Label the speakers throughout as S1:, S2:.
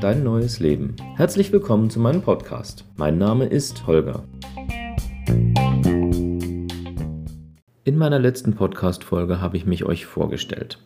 S1: Dein neues Leben. Herzlich willkommen zu meinem Podcast. Mein Name ist Holger. In meiner letzten Podcast-Folge habe ich mich euch vorgestellt.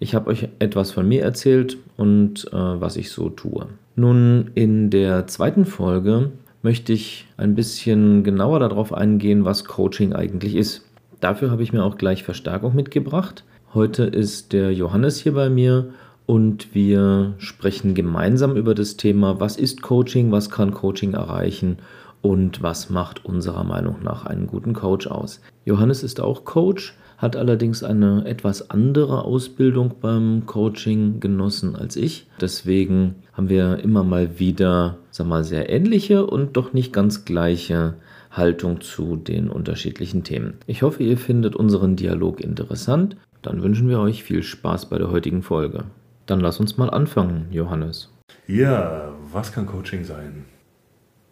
S1: Ich habe euch etwas von mir erzählt und äh, was ich so tue. Nun, in der zweiten Folge möchte ich ein bisschen genauer darauf eingehen, was Coaching eigentlich ist. Dafür habe ich mir auch gleich Verstärkung mitgebracht. Heute ist der Johannes hier bei mir und wir sprechen gemeinsam über das Thema, was ist Coaching, was kann Coaching erreichen und was macht unserer Meinung nach einen guten Coach aus. Johannes ist auch Coach, hat allerdings eine etwas andere Ausbildung beim Coaching genossen als ich. Deswegen haben wir immer mal wieder, sag mal, sehr ähnliche und doch nicht ganz gleiche Haltung zu den unterschiedlichen Themen. Ich hoffe, ihr findet unseren Dialog interessant. Dann wünschen wir euch viel Spaß bei der heutigen Folge. Dann lass uns mal anfangen, Johannes.
S2: Ja, was kann Coaching sein?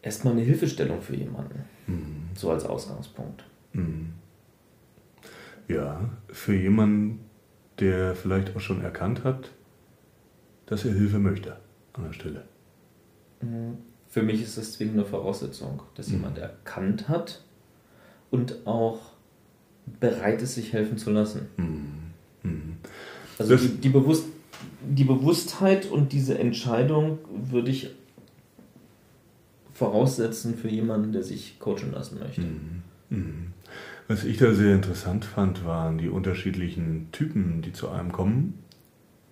S1: Erstmal eine Hilfestellung für jemanden. Mhm. So als Ausgangspunkt. Mhm.
S2: Ja, für jemanden, der vielleicht auch schon erkannt hat, dass er Hilfe möchte an der Stelle.
S1: Mhm. Für mich ist das zwingende Voraussetzung, dass mhm. jemand erkannt hat und auch bereit ist, sich helfen zu lassen. Also die, die, Bewusst die Bewusstheit und diese Entscheidung würde ich voraussetzen für jemanden, der sich coachen lassen möchte. Mhm.
S2: Mhm. Was ich da sehr interessant fand, waren die unterschiedlichen Typen, die zu einem kommen.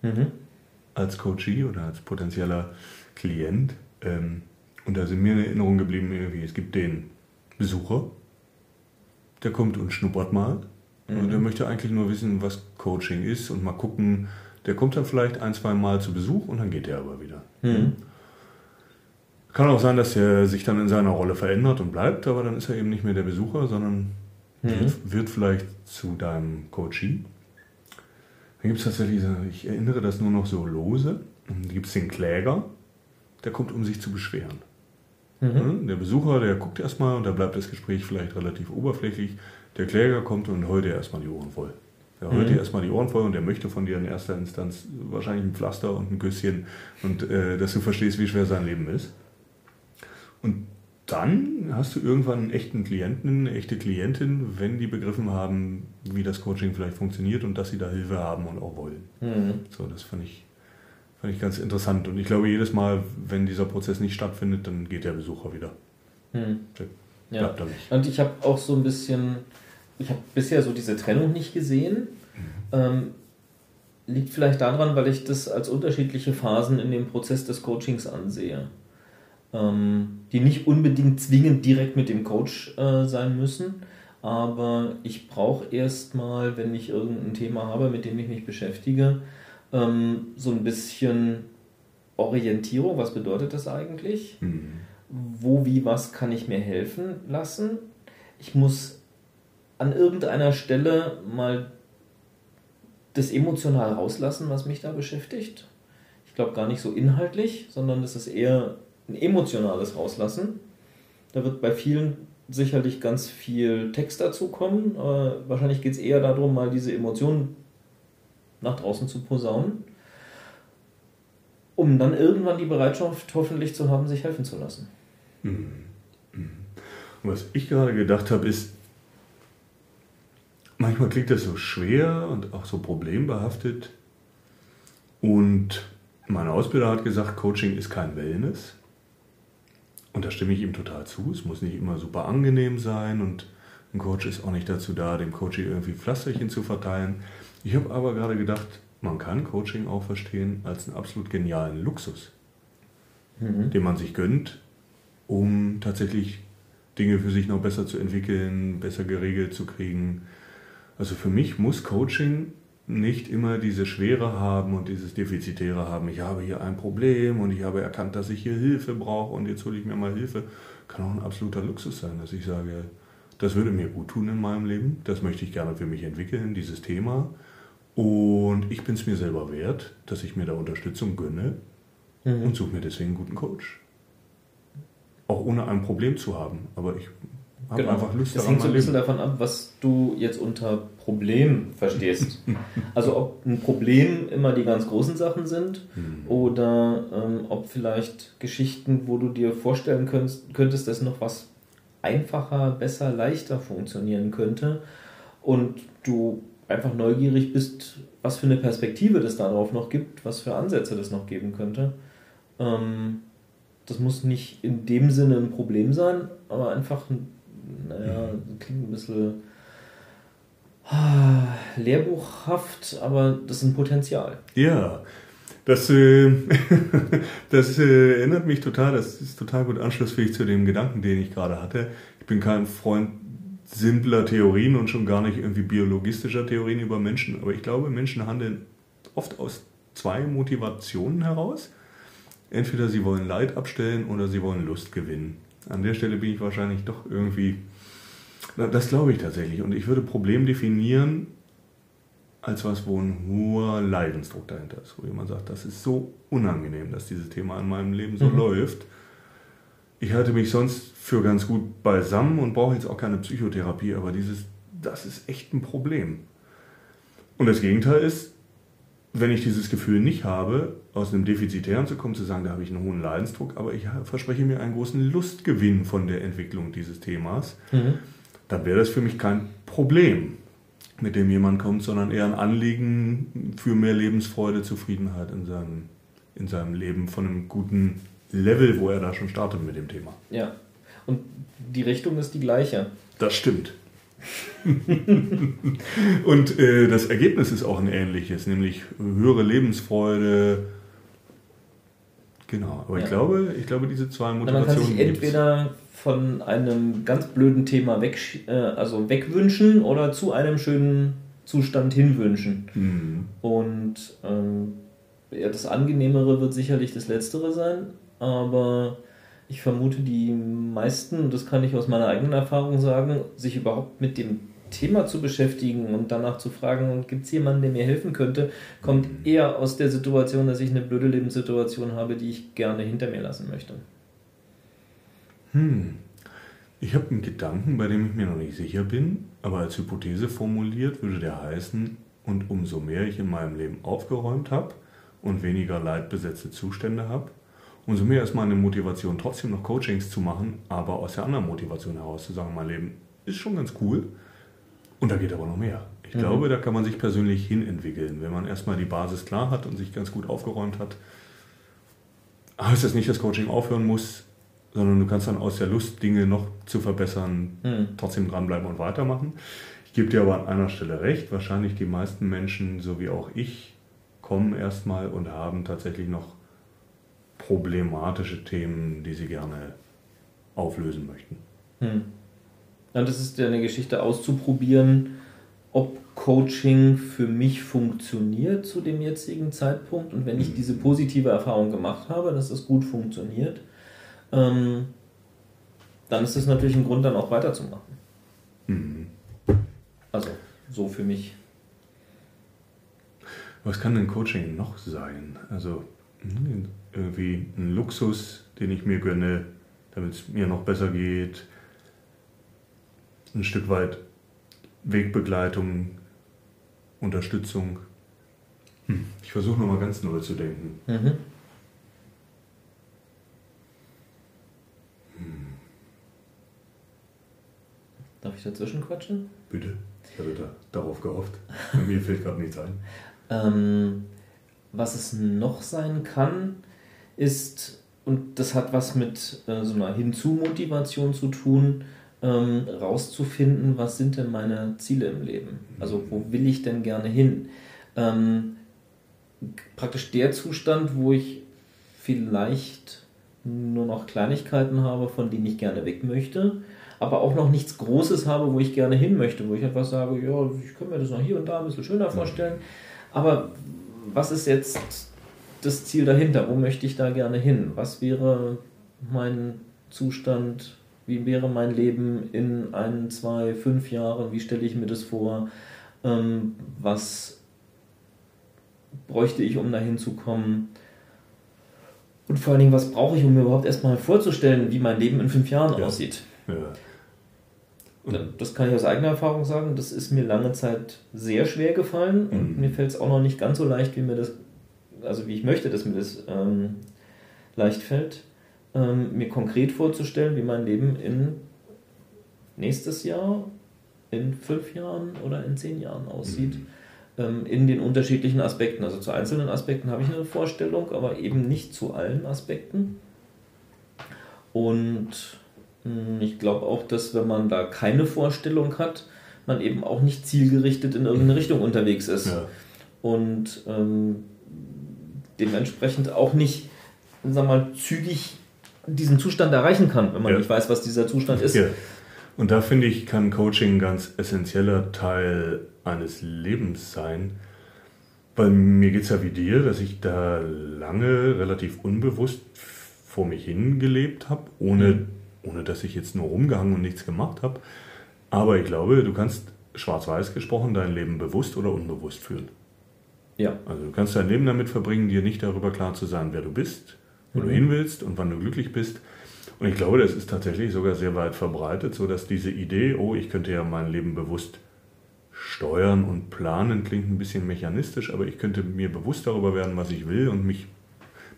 S2: Mhm. Als Coachee oder als potenzieller Klient. Ähm, und da sind mir in Erinnerung geblieben, irgendwie, es gibt den Besucher, der kommt und schnuppert mal. Mhm. Und der möchte eigentlich nur wissen, was Coaching ist und mal gucken. Der kommt dann vielleicht ein, zwei Mal zu Besuch und dann geht er aber wieder. Mhm. Kann auch sein, dass er sich dann in seiner Rolle verändert und bleibt, aber dann ist er eben nicht mehr der Besucher, sondern mhm. wird, wird, vielleicht zu deinem Coaching. Dann gibt es tatsächlich, ich erinnere das nur noch so lose, dann gibt es den Kläger, der kommt, um sich zu beschweren. Mhm. Der Besucher, der guckt erstmal und da bleibt das Gespräch vielleicht relativ oberflächlich. Der Kläger kommt und heult dir erstmal die Ohren voll. Der heult mhm. dir erstmal die Ohren voll und der möchte von dir in erster Instanz wahrscheinlich ein Pflaster und ein Küsschen und äh, dass du verstehst, wie schwer sein Leben ist. Und dann hast du irgendwann einen echten Klienten, eine echte Klientin, wenn die begriffen haben, wie das Coaching vielleicht funktioniert und dass sie da Hilfe haben und auch wollen. Mhm. So, das fand ich Fand ich ganz interessant. Und ich glaube, jedes Mal, wenn dieser Prozess nicht stattfindet, dann geht der Besucher wieder. Hm.
S1: Ja. Bleibt nicht. Und ich habe auch so ein bisschen, ich habe bisher so diese Trennung nicht gesehen. Mhm. Ähm, liegt vielleicht daran, weil ich das als unterschiedliche Phasen in dem Prozess des Coachings ansehe. Ähm, die nicht unbedingt zwingend direkt mit dem Coach äh, sein müssen. Aber ich brauche erstmal, wenn ich irgendein Thema habe, mit dem ich mich beschäftige, ähm, so ein bisschen Orientierung, was bedeutet das eigentlich? Mhm. Wo, wie, was kann ich mir helfen lassen? Ich muss an irgendeiner Stelle mal das emotional rauslassen, was mich da beschäftigt. Ich glaube gar nicht so inhaltlich, sondern es ist eher ein emotionales Rauslassen. Da wird bei vielen sicherlich ganz viel Text dazu kommen. Äh, wahrscheinlich geht es eher darum, mal diese Emotionen nach draußen zu posaunen, um dann irgendwann die Bereitschaft hoffentlich zu haben, sich helfen zu lassen.
S2: Und was ich gerade gedacht habe, ist, manchmal klingt das so schwer und auch so problembehaftet. Und mein Ausbilder hat gesagt, Coaching ist kein Wellness. Und da stimme ich ihm total zu. Es muss nicht immer super angenehm sein und ein Coach ist auch nicht dazu da, dem Coach irgendwie Pflasterchen zu verteilen. Ich habe aber gerade gedacht, man kann Coaching auch verstehen als einen absolut genialen Luxus, mhm. den man sich gönnt, um tatsächlich Dinge für sich noch besser zu entwickeln, besser geregelt zu kriegen. Also für mich muss Coaching nicht immer diese Schwere haben und dieses Defizitäre haben. Ich habe hier ein Problem und ich habe erkannt, dass ich hier Hilfe brauche und jetzt hole ich mir mal Hilfe. Kann auch ein absoluter Luxus sein, dass ich sage, das würde mir gut tun in meinem Leben, das möchte ich gerne für mich entwickeln, dieses Thema. Und ich bin es mir selber wert, dass ich mir da Unterstützung gönne mhm. und suche mir deswegen einen guten Coach. Auch ohne ein Problem zu haben. Aber ich
S1: habe genau. einfach Lust das daran. Das hängt so ein bisschen davon ab, was du jetzt unter Problem verstehst. also ob ein Problem immer die ganz großen Sachen sind hm. oder ähm, ob vielleicht Geschichten, wo du dir vorstellen könntest, könntest, dass noch was einfacher, besser, leichter funktionieren könnte und du einfach neugierig bist, was für eine Perspektive das darauf noch gibt, was für Ansätze das noch geben könnte. Ähm, das muss nicht in dem Sinne ein Problem sein, aber einfach, naja, klingt ein bisschen ah, lehrbuchhaft, aber das ist ein Potenzial.
S2: Ja, das, äh, das äh, erinnert mich total, das ist total gut anschlussfähig zu dem Gedanken, den ich gerade hatte. Ich bin kein Freund simpler Theorien und schon gar nicht irgendwie biologistischer Theorien über Menschen, aber ich glaube, Menschen handeln oft aus zwei Motivationen heraus. Entweder sie wollen Leid abstellen oder sie wollen Lust gewinnen. An der Stelle bin ich wahrscheinlich doch irgendwie, das glaube ich tatsächlich. Und ich würde Problem definieren als was, wo ein hoher Leidensdruck dahinter ist, wo jemand sagt, das ist so unangenehm, dass dieses Thema in meinem Leben so mhm. läuft. Ich halte mich sonst für ganz gut beisammen und brauche jetzt auch keine Psychotherapie, aber dieses, das ist echt ein Problem. Und das Gegenteil ist, wenn ich dieses Gefühl nicht habe, aus einem Defizitären zu kommen, zu sagen, da habe ich einen hohen Leidensdruck, aber ich verspreche mir einen großen Lustgewinn von der Entwicklung dieses Themas, mhm. dann wäre das für mich kein Problem, mit dem jemand kommt, sondern eher ein Anliegen für mehr Lebensfreude, Zufriedenheit in seinem, in seinem Leben von einem guten Level, wo er da schon startet mit dem Thema.
S1: Ja, und die Richtung ist die gleiche.
S2: Das stimmt. und äh, das Ergebnis ist auch ein ähnliches, nämlich höhere Lebensfreude. Genau, aber ja. ich, glaube, ich glaube, diese zwei
S1: Motivationen. Man kann sich entweder von einem ganz blöden Thema weg, äh, also wegwünschen oder zu einem schönen Zustand hinwünschen. Mhm. Und ähm, ja, das Angenehmere wird sicherlich das Letztere sein, aber ich vermute, die meisten, das kann ich aus meiner eigenen Erfahrung sagen, sich überhaupt mit dem Thema zu beschäftigen und danach zu fragen, gibt es jemanden, der mir helfen könnte, kommt eher aus der Situation, dass ich eine blöde Lebenssituation habe, die ich gerne hinter mir lassen möchte.
S2: Hm. Ich habe einen Gedanken, bei dem ich mir noch nicht sicher bin, aber als Hypothese formuliert würde der heißen, und umso mehr ich in meinem Leben aufgeräumt habe und weniger leidbesetzte Zustände habe, umso mehr ist meine Motivation, trotzdem noch Coachings zu machen, aber aus der anderen Motivation heraus zu sagen, mein Leben ist schon ganz cool und da geht aber noch mehr. Ich mhm. glaube, da kann man sich persönlich hinentwickeln, wenn man erstmal die Basis klar hat und sich ganz gut aufgeräumt hat. Heißt das nicht, dass Coaching aufhören muss, sondern du kannst dann aus der Lust, Dinge noch zu verbessern, mhm. trotzdem dranbleiben und weitermachen. Ich gebe dir aber an einer Stelle recht, wahrscheinlich die meisten Menschen, so wie auch ich, kommen erstmal und haben tatsächlich noch problematische Themen, die sie gerne auflösen möchten. Hm.
S1: Ja, das ist ja eine Geschichte auszuprobieren, ob Coaching für mich funktioniert zu dem jetzigen Zeitpunkt. Und wenn ich hm. diese positive Erfahrung gemacht habe, dass das gut funktioniert, ähm, dann ist das natürlich ein Grund, dann auch weiterzumachen. Mhm. Also, so für mich.
S2: Was kann denn Coaching noch sein? Also, hm, irgendwie ein Luxus, den ich mir gönne, damit es mir noch besser geht. Ein Stück weit Wegbegleitung, Unterstützung. Hm. Ich versuche nochmal ganz neu zu denken. Mhm.
S1: Hm. Darf ich dazwischen quatschen?
S2: Bitte. Ich hatte da, darauf gehofft. mir fällt gerade nichts ein.
S1: Ähm, was es noch sein kann, ist, und das hat was mit äh, so einer Hinzu-Motivation zu tun, ähm, rauszufinden, was sind denn meine Ziele im Leben? Also wo will ich denn gerne hin? Ähm, praktisch der Zustand, wo ich vielleicht nur noch Kleinigkeiten habe, von denen ich gerne weg möchte, aber auch noch nichts Großes habe, wo ich gerne hin möchte, wo ich etwas sage, ja, ich könnte mir das noch hier und da ein bisschen schöner vorstellen, aber was ist jetzt das Ziel dahinter? Wo möchte ich da gerne hin? Was wäre mein Zustand? Wie wäre mein Leben in ein, zwei, fünf Jahren? Wie stelle ich mir das vor? Ähm, was bräuchte ich, um dahin zu kommen? Und vor allen Dingen, was brauche ich, um mir überhaupt erstmal vorzustellen, wie mein Leben in fünf Jahren ja. aussieht? Ja. Das kann ich aus eigener Erfahrung sagen. Das ist mir lange Zeit sehr schwer gefallen und mhm. mir fällt es auch noch nicht ganz so leicht, wie mir das, also wie ich möchte, dass mir das ähm, leicht fällt, ähm, mir konkret vorzustellen, wie mein Leben in nächstes Jahr, in fünf Jahren oder in zehn Jahren aussieht. Mhm. Ähm, in den unterschiedlichen Aspekten. Also zu einzelnen Aspekten habe ich eine Vorstellung, aber eben nicht zu allen Aspekten. Und hm, ich glaube auch, dass wenn man da keine Vorstellung hat, man eben auch nicht zielgerichtet in irgendeine Richtung unterwegs ist. Ja. Und ähm, dementsprechend auch nicht, sag mal, zügig diesen Zustand erreichen kann, wenn man ja. nicht weiß, was dieser Zustand ist. Ja.
S2: Und da finde ich, kann Coaching ein ganz essentieller Teil eines Lebens sein. Weil mir geht es ja wie dir, dass ich da lange relativ unbewusst vor mich hingelebt habe, ohne mhm ohne dass ich jetzt nur rumgehangen und nichts gemacht habe. Aber ich glaube, du kannst schwarz-weiß gesprochen dein Leben bewusst oder unbewusst führen. Ja. Also du kannst dein Leben damit verbringen, dir nicht darüber klar zu sein, wer du bist, wo mhm. du hin willst und wann du glücklich bist. Und ich glaube, das ist tatsächlich sogar sehr weit verbreitet, so dass diese Idee, oh, ich könnte ja mein Leben bewusst steuern und planen, klingt ein bisschen mechanistisch, aber ich könnte mir bewusst darüber werden, was ich will und mich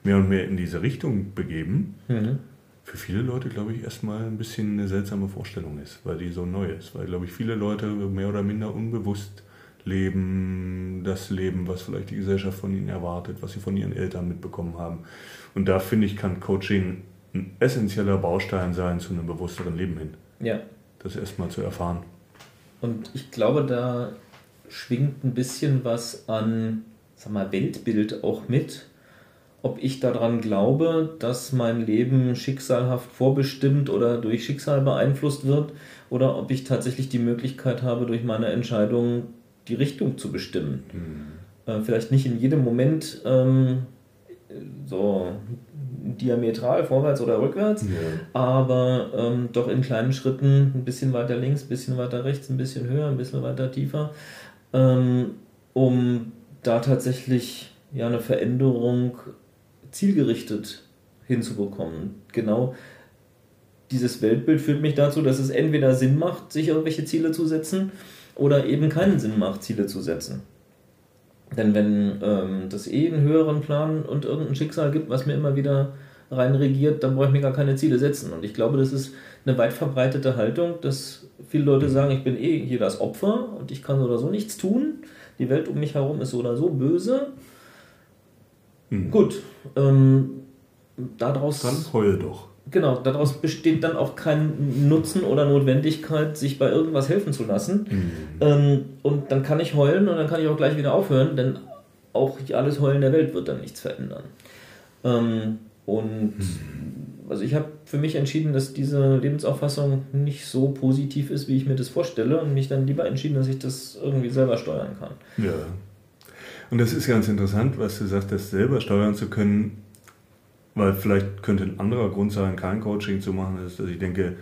S2: mehr und mehr in diese Richtung begeben. Mhm für viele Leute, glaube ich, erstmal ein bisschen eine seltsame Vorstellung ist, weil die so neu ist. Weil, glaube ich, viele Leute mehr oder minder unbewusst leben, das Leben, was vielleicht die Gesellschaft von ihnen erwartet, was sie von ihren Eltern mitbekommen haben. Und da finde ich, kann Coaching ein essentieller Baustein sein zu einem bewussteren Leben hin. Ja. Das erstmal zu erfahren.
S1: Und ich glaube, da schwingt ein bisschen was an, sag mal, Weltbild auch mit ob ich daran glaube, dass mein Leben schicksalhaft vorbestimmt oder durch Schicksal beeinflusst wird, oder ob ich tatsächlich die Möglichkeit habe, durch meine Entscheidung die Richtung zu bestimmen. Mhm. Äh, vielleicht nicht in jedem Moment ähm, so diametral vorwärts oder rückwärts, ja. aber ähm, doch in kleinen Schritten ein bisschen weiter links, ein bisschen weiter rechts, ein bisschen höher, ein bisschen weiter tiefer, ähm, um da tatsächlich ja eine Veränderung zielgerichtet hinzubekommen. Genau dieses Weltbild führt mich dazu, dass es entweder Sinn macht, sich irgendwelche Ziele zu setzen oder eben keinen Sinn macht, Ziele zu setzen. Denn wenn ähm, das eh einen höheren Plan und irgendein Schicksal gibt, was mir immer wieder reinregiert, dann brauche ich mir gar keine Ziele setzen. Und ich glaube, das ist eine weit verbreitete Haltung, dass viele Leute sagen, ich bin eh hier das Opfer und ich kann so oder so nichts tun. Die Welt um mich herum ist so oder so böse Mhm. Gut, ähm, daraus.
S2: Dann heul doch.
S1: Genau, daraus besteht dann auch kein Nutzen oder Notwendigkeit, sich bei irgendwas helfen zu lassen. Mhm. Ähm, und dann kann ich heulen und dann kann ich auch gleich wieder aufhören, denn auch alles Heulen der Welt wird dann nichts verändern. Ähm, und mhm. also ich habe für mich entschieden, dass diese Lebensauffassung nicht so positiv ist, wie ich mir das vorstelle, und mich dann lieber entschieden, dass ich das irgendwie selber steuern kann.
S2: Ja. Und das ist ganz interessant, was du sagst, das selber steuern zu können, weil vielleicht könnte ein anderer Grund sein, kein Coaching zu machen, ist, dass ich denke,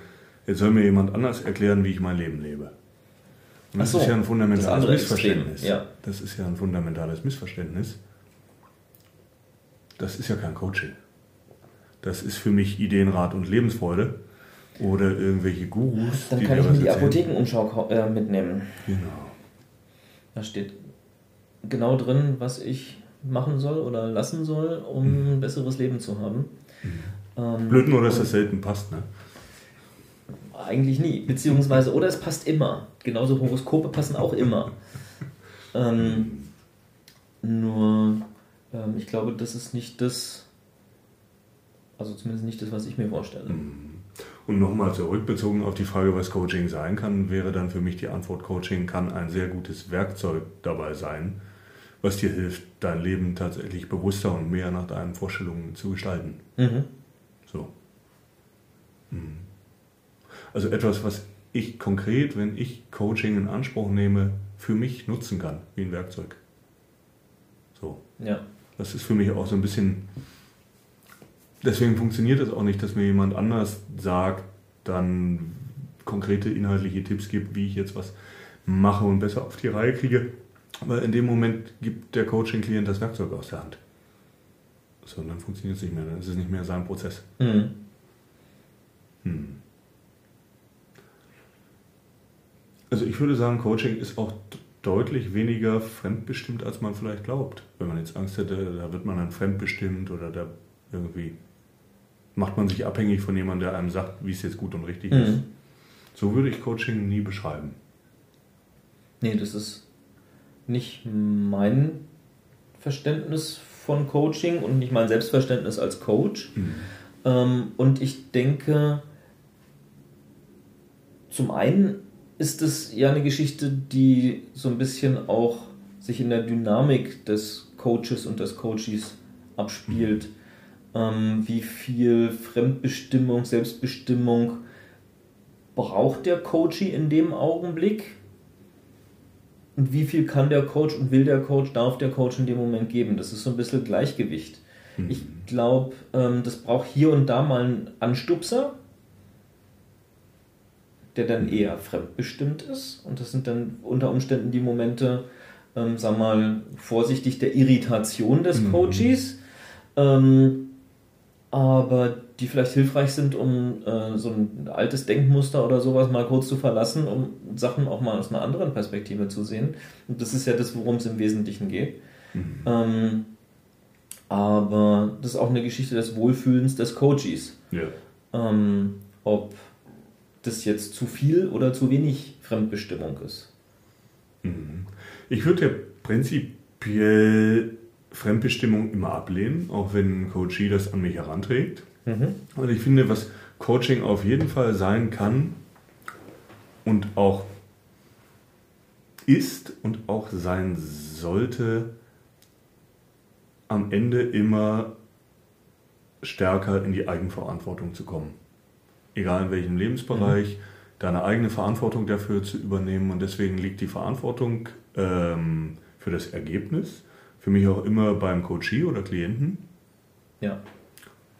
S2: jetzt soll mir jemand anders erklären, wie ich mein Leben lebe. Und das so, ist ja ein fundamentales Missverständnis. Ja. Das ist ja ein fundamentales Missverständnis. Das ist ja kein Coaching. Das ist für mich Ideenrat und Lebensfreude oder irgendwelche Gurus.
S1: Dann kann ich mir die Apothekenumschau äh, mitnehmen. Genau. Da steht genau drin, was ich machen soll oder lassen soll, um mhm. ein besseres Leben zu haben.
S2: Mhm. Ähm, Blöd nur, dass das selten passt, ne?
S1: Eigentlich nie. Beziehungsweise, oder es passt immer. Genauso Horoskope passen auch immer. ähm, nur, ähm, ich glaube, das ist nicht das, also zumindest nicht das, was ich mir vorstelle. Mhm.
S2: Und nochmal zurückbezogen auf die Frage, was Coaching sein kann, wäre dann für mich die Antwort, Coaching kann ein sehr gutes Werkzeug dabei sein, was dir hilft, dein Leben tatsächlich bewusster und mehr nach deinen Vorstellungen zu gestalten. Mhm. So. Mhm. Also etwas, was ich konkret, wenn ich Coaching in Anspruch nehme, für mich nutzen kann, wie ein Werkzeug. So. Ja. Das ist für mich auch so ein bisschen. Deswegen funktioniert es auch nicht, dass mir jemand anders sagt, dann konkrete inhaltliche Tipps gibt, wie ich jetzt was mache und besser auf die Reihe kriege. Weil in dem Moment gibt der Coaching-Klient das Werkzeug aus der Hand. So, und dann funktioniert es nicht mehr, dann ist es nicht mehr sein Prozess. Mhm. Hm. Also ich würde sagen, Coaching ist auch deutlich weniger fremdbestimmt, als man vielleicht glaubt. Wenn man jetzt Angst hätte, da wird man dann fremdbestimmt oder da irgendwie macht man sich abhängig von jemandem, der einem sagt, wie es jetzt gut und richtig mhm. ist. So würde ich Coaching nie beschreiben.
S1: Nee, das ist nicht mein Verständnis von Coaching und nicht mein Selbstverständnis als Coach. Mhm. Ähm, und ich denke, zum einen ist es ja eine Geschichte, die so ein bisschen auch sich in der Dynamik des Coaches und des Coaches abspielt. Mhm. Ähm, wie viel Fremdbestimmung, Selbstbestimmung braucht der Coachie in dem Augenblick? Und wie viel kann der Coach und will der Coach, darf der Coach in dem Moment geben? Das ist so ein bisschen Gleichgewicht. Mhm. Ich glaube, ähm, das braucht hier und da mal einen Anstupser, der dann eher fremdbestimmt ist. Und das sind dann unter Umständen die Momente, ähm, sag mal, vorsichtig der Irritation des mhm. Coaches. Ähm, aber die vielleicht hilfreich sind, um äh, so ein altes Denkmuster oder sowas mal kurz zu verlassen, um Sachen auch mal aus einer anderen Perspektive zu sehen. Und das ist ja das, worum es im Wesentlichen geht. Mhm. Ähm, aber das ist auch eine Geschichte des Wohlfühlens des Coaches. Ja. Ähm, ob das jetzt zu viel oder zu wenig Fremdbestimmung ist.
S2: Mhm. Ich würde ja prinzipiell Fremdbestimmung immer ablehnen, auch wenn ein Coachie das an mich heranträgt. Mhm. Und ich finde, was Coaching auf jeden Fall sein kann und auch ist und auch sein sollte, am Ende immer stärker in die Eigenverantwortung zu kommen. Egal in welchem Lebensbereich, mhm. deine eigene Verantwortung dafür zu übernehmen. Und deswegen liegt die Verantwortung ähm, für das Ergebnis für mich auch immer beim Coachie oder Klienten. Ja.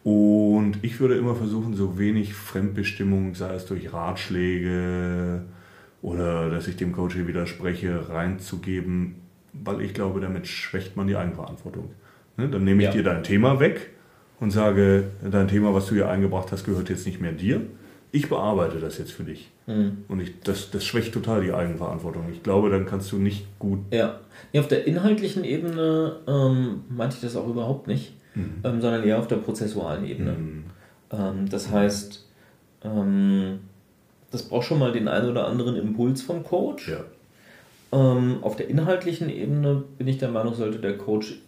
S2: Und ich würde immer versuchen, so wenig Fremdbestimmung, sei es durch Ratschläge oder dass ich dem Coach widerspreche, reinzugeben, weil ich glaube, damit schwächt man die Eigenverantwortung. Ne? Dann nehme ich ja. dir dein Thema weg und sage, dein Thema, was du hier eingebracht hast, gehört jetzt nicht mehr dir. Ich bearbeite das jetzt für dich. Mhm. Und ich, das, das schwächt total die Eigenverantwortung. Ich glaube, dann kannst du nicht gut.
S1: Ja, nee, auf der inhaltlichen Ebene ähm, meinte ich das auch überhaupt nicht mhm. ähm, sondern eher auf der prozessualen Ebene. Mhm. Ähm, das heißt, ähm, das braucht schon mal den einen oder anderen Impuls vom Coach. Ja. Ähm, auf der inhaltlichen Ebene bin ich der Meinung, sollte der Coach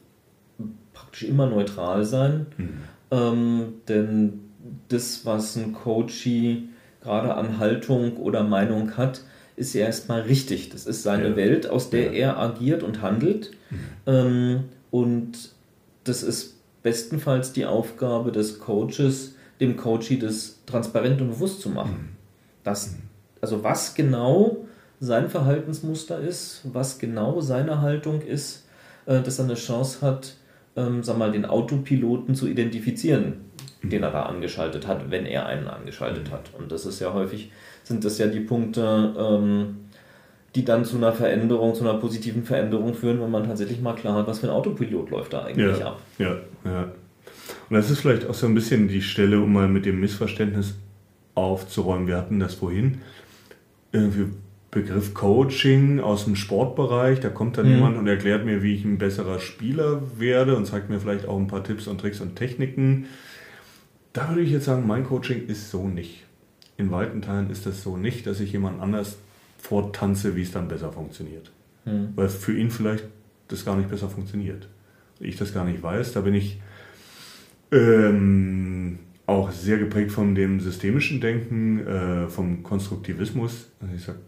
S1: praktisch immer neutral sein. Mhm. Ähm, denn das, was ein Coachie gerade an Haltung oder Meinung hat, ist ja erstmal richtig. Das ist seine ja. Welt, aus der ja. er agiert und handelt. Mhm. Ähm, und das ist bestenfalls die Aufgabe des Coaches, dem Coachee das transparent und bewusst zu machen. Mhm. Das, also was genau sein Verhaltensmuster ist, was genau seine Haltung ist, äh, dass er eine Chance hat, ähm, sag mal, den Autopiloten zu identifizieren, mhm. den er da angeschaltet hat, wenn er einen angeschaltet mhm. hat. Und das ist ja häufig, sind das ja die Punkte, ähm, die dann zu einer Veränderung, zu einer positiven Veränderung führen, wenn man tatsächlich mal klar hat, was für ein Autopilot läuft da eigentlich
S2: ja,
S1: ab.
S2: Ja, ja. Und das ist vielleicht auch so ein bisschen die Stelle, um mal mit dem Missverständnis aufzuräumen. Wir hatten das vorhin. Irgendwie Begriff Coaching aus dem Sportbereich. Da kommt dann mhm. jemand und erklärt mir, wie ich ein besserer Spieler werde und zeigt mir vielleicht auch ein paar Tipps und Tricks und Techniken. Da würde ich jetzt sagen, mein Coaching ist so nicht. In weiten Teilen ist das so nicht, dass ich jemand anders vortanze, wie es dann besser funktioniert. Mhm. Weil für ihn vielleicht das gar nicht besser funktioniert. Ich das gar nicht weiß. Da bin ich ähm, auch sehr geprägt von dem systemischen Denken, äh, vom Konstruktivismus. Also ich sage,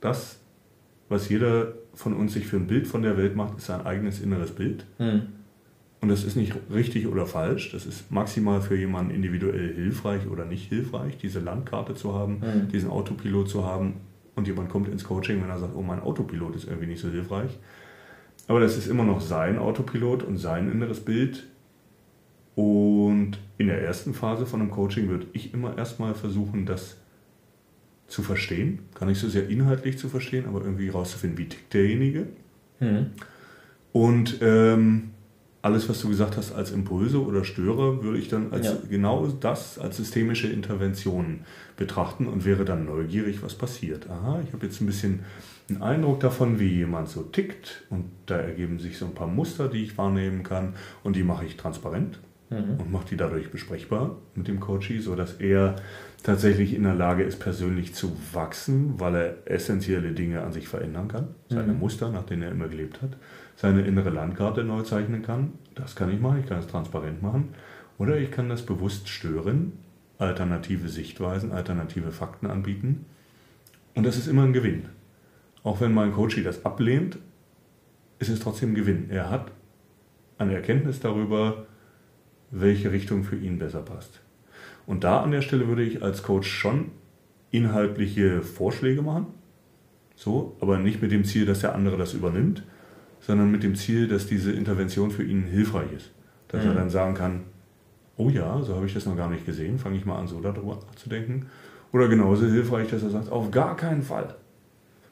S2: das, was jeder von uns sich für ein Bild von der Welt macht, ist sein eigenes inneres Bild. Mhm. Und das ist nicht richtig oder falsch. Das ist maximal für jemanden individuell hilfreich oder nicht hilfreich, diese Landkarte zu haben, mhm. diesen Autopilot zu haben und jemand kommt ins Coaching, wenn er sagt, oh, mein Autopilot ist irgendwie nicht so hilfreich. Aber das ist immer noch sein Autopilot und sein inneres Bild. Und in der ersten Phase von einem Coaching würde ich immer erstmal versuchen, das zu verstehen. Gar nicht so sehr inhaltlich zu verstehen, aber irgendwie herauszufinden, wie tickt derjenige. Mhm. Und ähm, alles, was du gesagt hast, als Impulse oder Störer, würde ich dann als ja. genau das als systemische Intervention betrachten und wäre dann neugierig, was passiert. Aha, ich habe jetzt ein bisschen einen Eindruck davon, wie jemand so tickt und da ergeben sich so ein paar Muster, die ich wahrnehmen kann und die mache ich transparent mhm. und mache die dadurch besprechbar mit dem Coachie, sodass er tatsächlich in der Lage ist, persönlich zu wachsen, weil er essentielle Dinge an sich verändern kann, seine mhm. Muster, nach denen er immer gelebt hat seine innere Landkarte neu zeichnen kann. Das kann ich machen, ich kann es transparent machen. Oder ich kann das bewusst stören, alternative Sichtweisen, alternative Fakten anbieten. Und das ist immer ein Gewinn. Auch wenn mein Coach das ablehnt, ist es trotzdem ein Gewinn. Er hat eine Erkenntnis darüber, welche Richtung für ihn besser passt. Und da an der Stelle würde ich als Coach schon inhaltliche Vorschläge machen. So, aber nicht mit dem Ziel, dass der andere das übernimmt, sondern mit dem Ziel, dass diese Intervention für ihn hilfreich ist. Dass mhm. er dann sagen kann, oh ja, so habe ich das noch gar nicht gesehen, fange ich mal an, so darüber nachzudenken. Oder genauso hilfreich, dass er sagt, auf gar keinen Fall.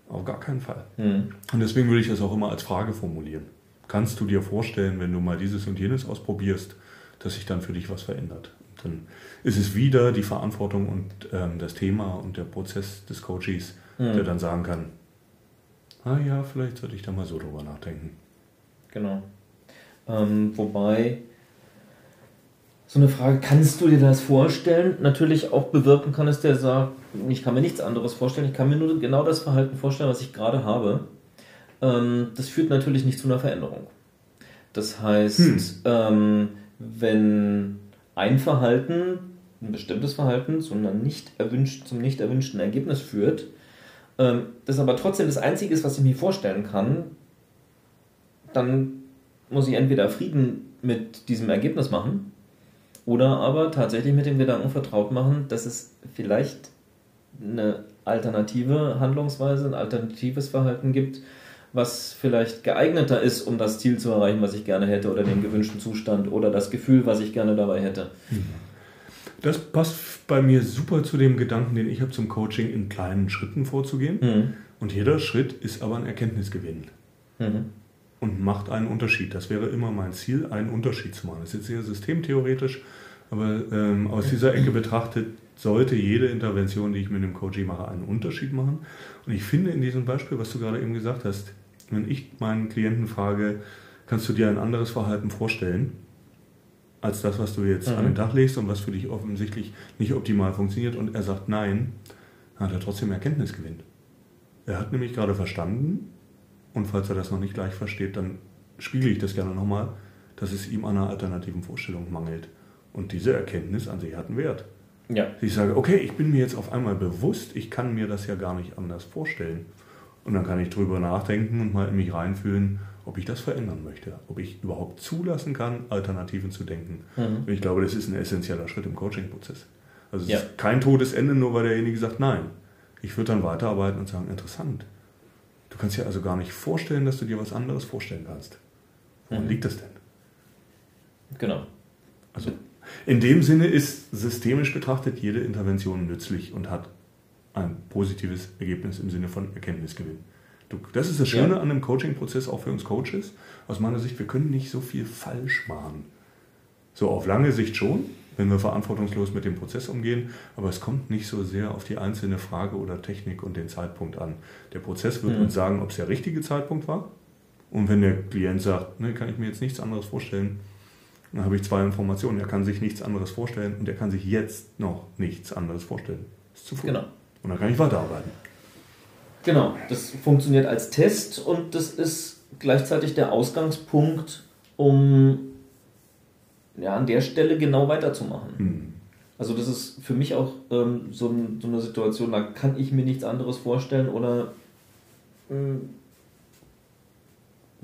S2: Auf gar keinen Fall. Mhm. Und deswegen würde ich das auch immer als Frage formulieren. Kannst du dir vorstellen, wenn du mal dieses und jenes ausprobierst, dass sich dann für dich was verändert? dann ist es wieder die Verantwortung und ähm, das Thema und der Prozess des Coaches, mhm. der dann sagen kann, ah ja, vielleicht sollte ich da mal so drüber nachdenken.
S1: Genau. Ähm, wobei so eine Frage, kannst du dir das vorstellen? Natürlich auch bewirken kann es, der sagt, ich kann mir nichts anderes vorstellen, ich kann mir nur genau das Verhalten vorstellen, was ich gerade habe. Ähm, das führt natürlich nicht zu einer Veränderung. Das heißt, hm. ähm, wenn ein Verhalten, ein bestimmtes Verhalten, zu nicht erwünscht, zum nicht erwünschten Ergebnis führt, ähm, das aber trotzdem das Einzige ist, was ich mir vorstellen kann, dann muss ich entweder Frieden mit diesem Ergebnis machen oder aber tatsächlich mit dem Gedanken vertraut machen, dass es vielleicht eine alternative Handlungsweise, ein alternatives Verhalten gibt, was vielleicht geeigneter ist, um das Ziel zu erreichen, was ich gerne hätte, oder den gewünschten Zustand oder das Gefühl, was ich gerne dabei hätte. Mhm.
S2: Das passt bei mir super zu dem Gedanken, den ich habe zum Coaching, in kleinen Schritten vorzugehen. Mhm. Und jeder Schritt ist aber ein Erkenntnisgewinn. Mhm. Und macht einen Unterschied. Das wäre immer mein Ziel, einen Unterschied zu machen. Das ist jetzt sehr systemtheoretisch, aber ähm, aus dieser Ecke betrachtet sollte jede Intervention, die ich mit dem Coaching mache, einen Unterschied machen. Und ich finde in diesem Beispiel, was du gerade eben gesagt hast, wenn ich meinen Klienten frage, kannst du dir ein anderes Verhalten vorstellen? Als das, was du jetzt mhm. an den Tag legst und was für dich offensichtlich nicht optimal funktioniert. Und er sagt nein, hat er trotzdem Erkenntnisgewinn. Er hat nämlich gerade verstanden, und falls er das noch nicht gleich versteht, dann spiegele ich das gerne nochmal, dass es ihm an einer alternativen Vorstellung mangelt. Und diese Erkenntnis an sich hat einen Wert. Ja. Ich sage, okay, ich bin mir jetzt auf einmal bewusst, ich kann mir das ja gar nicht anders vorstellen. Und dann kann ich drüber nachdenken und mal in mich reinfühlen, ob ich das verändern möchte, ob ich überhaupt zulassen kann, Alternativen zu denken. Mhm. Und ich glaube, das ist ein essentieller Schritt im Coaching-Prozess. Also es ja. ist kein totes Ende, nur weil derjenige sagt nein. Ich würde dann weiterarbeiten und sagen, interessant. Du kannst dir also gar nicht vorstellen, dass du dir was anderes vorstellen kannst. Woran mhm. liegt das denn?
S1: Genau.
S2: Also in dem Sinne ist systemisch betrachtet jede Intervention nützlich und hat ein positives Ergebnis im Sinne von Erkenntnisgewinn. Du, das ist das Schöne ja. an dem Coaching-Prozess, auch für uns Coaches. Aus meiner Sicht, wir können nicht so viel falsch machen. So auf lange Sicht schon, wenn wir verantwortungslos mit dem Prozess umgehen, aber es kommt nicht so sehr auf die einzelne Frage oder Technik und den Zeitpunkt an. Der Prozess wird mhm. uns sagen, ob es der richtige Zeitpunkt war. Und wenn der Klient sagt, ne, kann ich mir jetzt nichts anderes vorstellen, dann habe ich zwei Informationen. Er kann sich nichts anderes vorstellen und er kann sich jetzt noch nichts anderes vorstellen. Ist zu früh. Genau. Und dann kann ich weiterarbeiten.
S1: Genau, das funktioniert als Test und das ist gleichzeitig der Ausgangspunkt, um ja, an der Stelle genau weiterzumachen. Mhm. Also das ist für mich auch ähm, so, ein, so, eine Situation, da kann ich mir nichts anderes vorstellen oder mh, hm,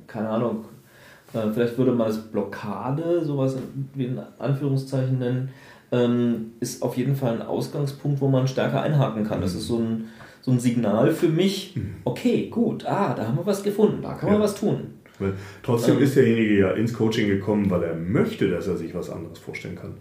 S1: keine Ahnung, äh, vielleicht würde man es Blockade, sowas wie in Anführungszeichen nennen, ähm, ist auf jeden Fall ein Ausgangspunkt, wo man stärker einhaken kann. Das ist so ein so ein Signal für mich, mhm. okay, gut, ah, da haben wir was gefunden, da kann man was tun.
S2: Weil trotzdem ähm, ist derjenige ja ins Coaching gekommen, weil er möchte, dass er sich was anderes vorstellen kann.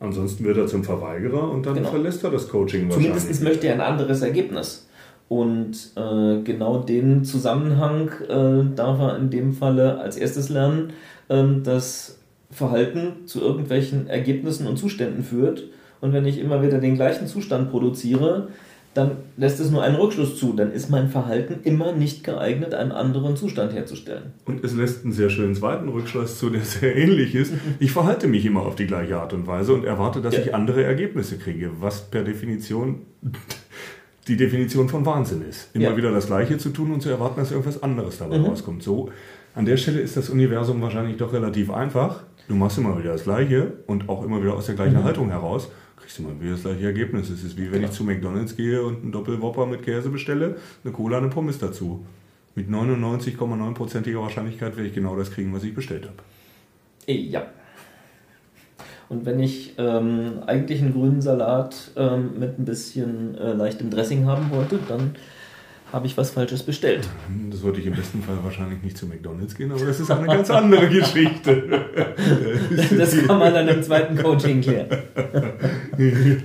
S2: Ansonsten wird er zum Verweigerer und dann genau. verlässt er das Coaching
S1: wahrscheinlich. Zumindest möchte er ein anderes Ergebnis. Und äh, genau den Zusammenhang äh, darf er in dem Falle als erstes lernen, ähm, dass Verhalten zu irgendwelchen Ergebnissen und Zuständen führt. Und wenn ich immer wieder den gleichen Zustand produziere, dann lässt es nur einen Rückschluss zu. Dann ist mein Verhalten immer nicht geeignet, einen anderen Zustand herzustellen.
S2: Und es lässt einen sehr schönen zweiten Rückschluss zu, der sehr ähnlich ist. Ich verhalte mich immer auf die gleiche Art und Weise und erwarte, dass ja. ich andere Ergebnisse kriege, was per Definition die Definition von Wahnsinn ist. Immer ja. wieder das Gleiche zu tun und zu erwarten, dass irgendwas anderes dabei mhm. rauskommt. So, an der Stelle ist das Universum wahrscheinlich doch relativ einfach. Du machst immer wieder das Gleiche und auch immer wieder aus der gleichen mhm. Haltung heraus kriegst du mal wieder das gleiche Ergebnis. Es ist wie wenn ich zu McDonalds gehe und einen Doppelwopper mit Käse bestelle, eine Cola, eine Pommes dazu. Mit 99,9%iger Wahrscheinlichkeit werde ich genau das kriegen, was ich bestellt habe.
S1: Ja. Und wenn ich ähm, eigentlich einen grünen Salat ähm, mit ein bisschen äh, leichtem Dressing haben wollte, dann habe ich was Falsches bestellt.
S2: Das wollte ich im besten Fall wahrscheinlich nicht zu McDonalds gehen, aber das ist eine ganz andere Geschichte.
S1: das kann man dann im zweiten Coaching klären.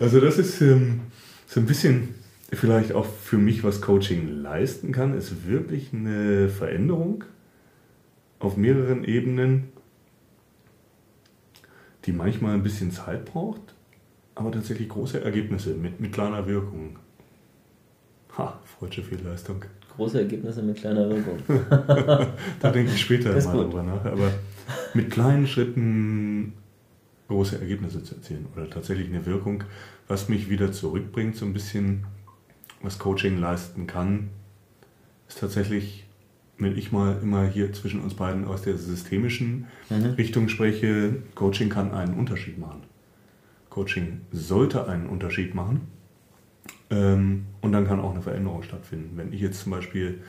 S2: Also das ist ähm, so ein bisschen vielleicht auch für mich, was Coaching leisten kann, ist wirklich eine Veränderung auf mehreren Ebenen, die manchmal ein bisschen Zeit braucht, aber tatsächlich große Ergebnisse mit, mit kleiner Wirkung. Ha, freudsche Fehlleistung.
S1: Große Ergebnisse mit kleiner Wirkung.
S2: da denke ich später mal drüber nach. Aber mit kleinen Schritten große Ergebnisse zu erzielen oder tatsächlich eine Wirkung, was mich wieder zurückbringt, so ein bisschen, was Coaching leisten kann, ist tatsächlich, wenn ich mal immer hier zwischen uns beiden aus der systemischen mhm. Richtung spreche, Coaching kann einen Unterschied machen. Coaching sollte einen Unterschied machen ähm, und dann kann auch eine Veränderung stattfinden. Wenn ich jetzt zum Beispiel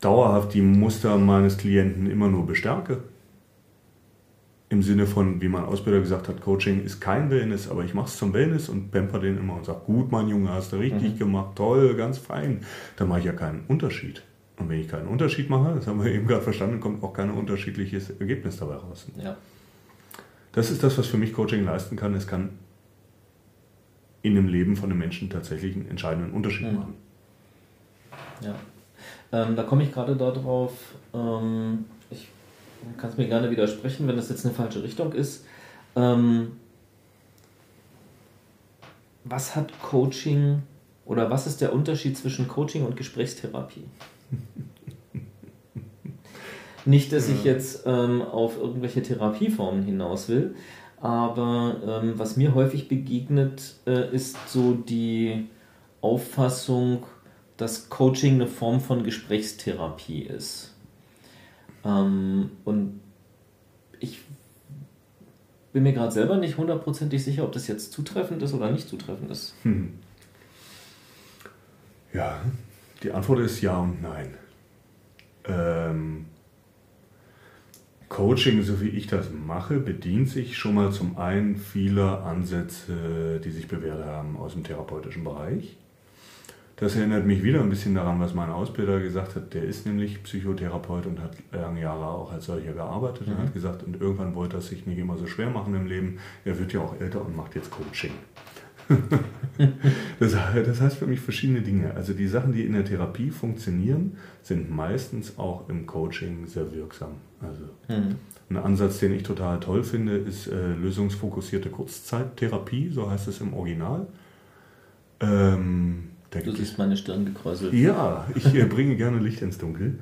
S2: dauerhaft die Muster meines Klienten immer nur bestärke, im Sinne von, wie mein Ausbilder gesagt hat, Coaching ist kein Wellness, aber ich mache es zum Wellness und pamper den immer und sage, gut, mein Junge, hast du richtig mhm. gemacht, toll, ganz fein. Dann mache ich ja keinen Unterschied. Und wenn ich keinen Unterschied mache, das haben wir eben gerade verstanden, kommt auch kein unterschiedliches Ergebnis dabei raus. Ja. Das ist das, was für mich Coaching leisten kann. Es kann in dem Leben von einem Menschen tatsächlich einen entscheidenden Unterschied mhm. machen.
S1: Ja, ähm, da komme ich gerade darauf, ähm, ich kann es mir gerne widersprechen, wenn das jetzt eine falsche Richtung ist. Ähm, was hat Coaching oder was ist der Unterschied zwischen Coaching und Gesprächstherapie? Nicht, dass ich jetzt ähm, auf irgendwelche Therapieformen hinaus will, aber ähm, was mir häufig begegnet, äh, ist so die Auffassung, dass Coaching eine Form von Gesprächstherapie ist. Ähm, und ich bin mir gerade selber nicht hundertprozentig sicher, ob das jetzt zutreffend ist oder nicht zutreffend ist. Hm.
S2: Ja, die Antwort ist ja und nein. Ähm, Coaching, so wie ich das mache, bedient sich schon mal zum einen vieler Ansätze, die sich bewährt haben aus dem therapeutischen Bereich. Das erinnert mich wieder ein bisschen daran, was mein Ausbilder gesagt hat. Der ist nämlich Psychotherapeut und hat lange Jahre auch als solcher gearbeitet mhm. und hat gesagt, und irgendwann wollte er sich nicht immer so schwer machen im Leben. Er wird ja auch älter und macht jetzt Coaching. das, das, heißt für mich verschiedene Dinge. Also die Sachen, die in der Therapie funktionieren, sind meistens auch im Coaching sehr wirksam. Also mhm. ein Ansatz, den ich total toll finde, ist äh, lösungsfokussierte Kurzzeittherapie, so heißt es im Original.
S1: Ähm, du siehst meine Stirn gekräuselt.
S2: Ja, ich äh, bringe gerne Licht ins Dunkel.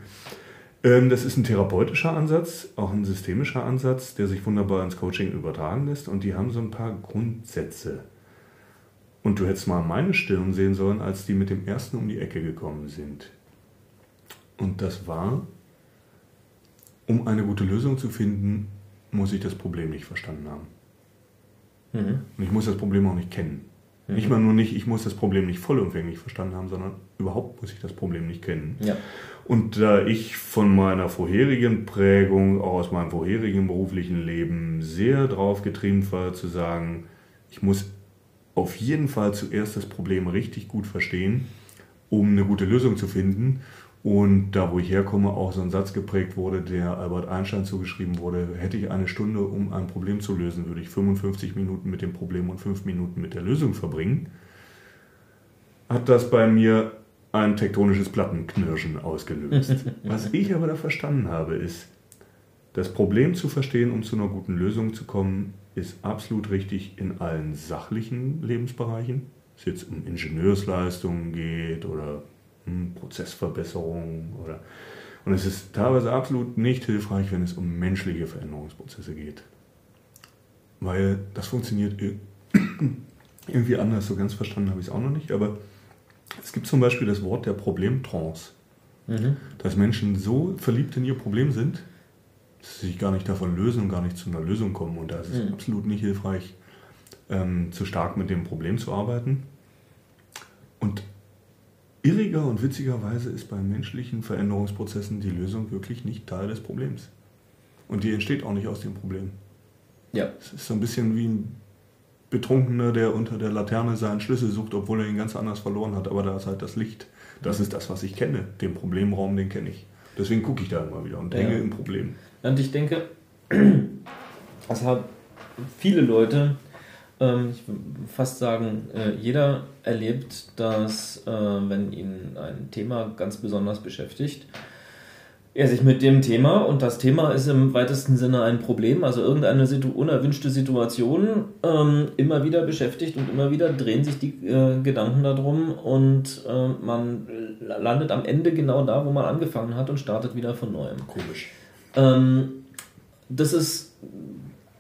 S2: Ähm, das ist ein therapeutischer Ansatz, auch ein systemischer Ansatz, der sich wunderbar ins Coaching übertragen lässt. Und die haben so ein paar Grundsätze. Und du hättest mal meine Stirn sehen sollen, als die mit dem ersten um die Ecke gekommen sind. Und das war, um eine gute Lösung zu finden, muss ich das Problem nicht verstanden haben. Mhm. Und ich muss das Problem auch nicht kennen. Mhm. Nicht mal nur nicht, ich muss das Problem nicht vollumfänglich verstanden haben, sondern überhaupt muss ich das Problem nicht kennen. Ja. Und da ich von meiner vorherigen Prägung, auch aus meinem vorherigen beruflichen Leben, sehr drauf getrimmt war, zu sagen, ich muss auf jeden Fall zuerst das Problem richtig gut verstehen, um eine gute Lösung zu finden. Und da, wo ich herkomme, auch so ein Satz geprägt wurde, der Albert Einstein zugeschrieben wurde, hätte ich eine Stunde, um ein Problem zu lösen, würde ich 55 Minuten mit dem Problem und 5 Minuten mit der Lösung verbringen. hat das bei mir ein tektonisches Plattenknirschen ausgelöst. Was ich aber da verstanden habe, ist, das Problem zu verstehen, um zu einer guten Lösung zu kommen, ist absolut richtig in allen sachlichen Lebensbereichen. Ob es jetzt um Ingenieursleistungen geht oder hm, Prozessverbesserungen oder und es ist teilweise absolut nicht hilfreich, wenn es um menschliche Veränderungsprozesse geht. Weil das funktioniert irgendwie anders, so ganz verstanden habe ich es auch noch nicht, aber es gibt zum Beispiel das Wort der Problemtrance. Mhm. Dass Menschen so verliebt in ihr Problem sind, sich gar nicht davon lösen und gar nicht zu einer Lösung kommen. Und da ist es mhm. absolut nicht hilfreich, ähm, zu stark mit dem Problem zu arbeiten. Und irriger und witzigerweise ist bei menschlichen Veränderungsprozessen die Lösung wirklich nicht Teil des Problems. Und die entsteht auch nicht aus dem Problem. Ja. Es ist so ein bisschen wie ein Betrunkener, der unter der Laterne seinen Schlüssel sucht, obwohl er ihn ganz anders verloren hat. Aber da ist halt das Licht. Das ist das, was ich kenne. Den Problemraum, den kenne ich. Deswegen gucke ich da immer wieder und hänge ja. im Problem.
S1: Und ich denke, es haben viele Leute, ähm, ich würde fast sagen, äh, jeder erlebt, dass äh, wenn ihn ein Thema ganz besonders beschäftigt, er sich mit dem Thema und das Thema ist im weitesten Sinne ein Problem, also irgendeine Situ unerwünschte Situation, ähm, immer wieder beschäftigt und immer wieder drehen sich die äh, Gedanken darum und äh, man landet am Ende genau da, wo man angefangen hat und startet wieder von neuem.
S2: Komisch.
S1: Ähm, das ist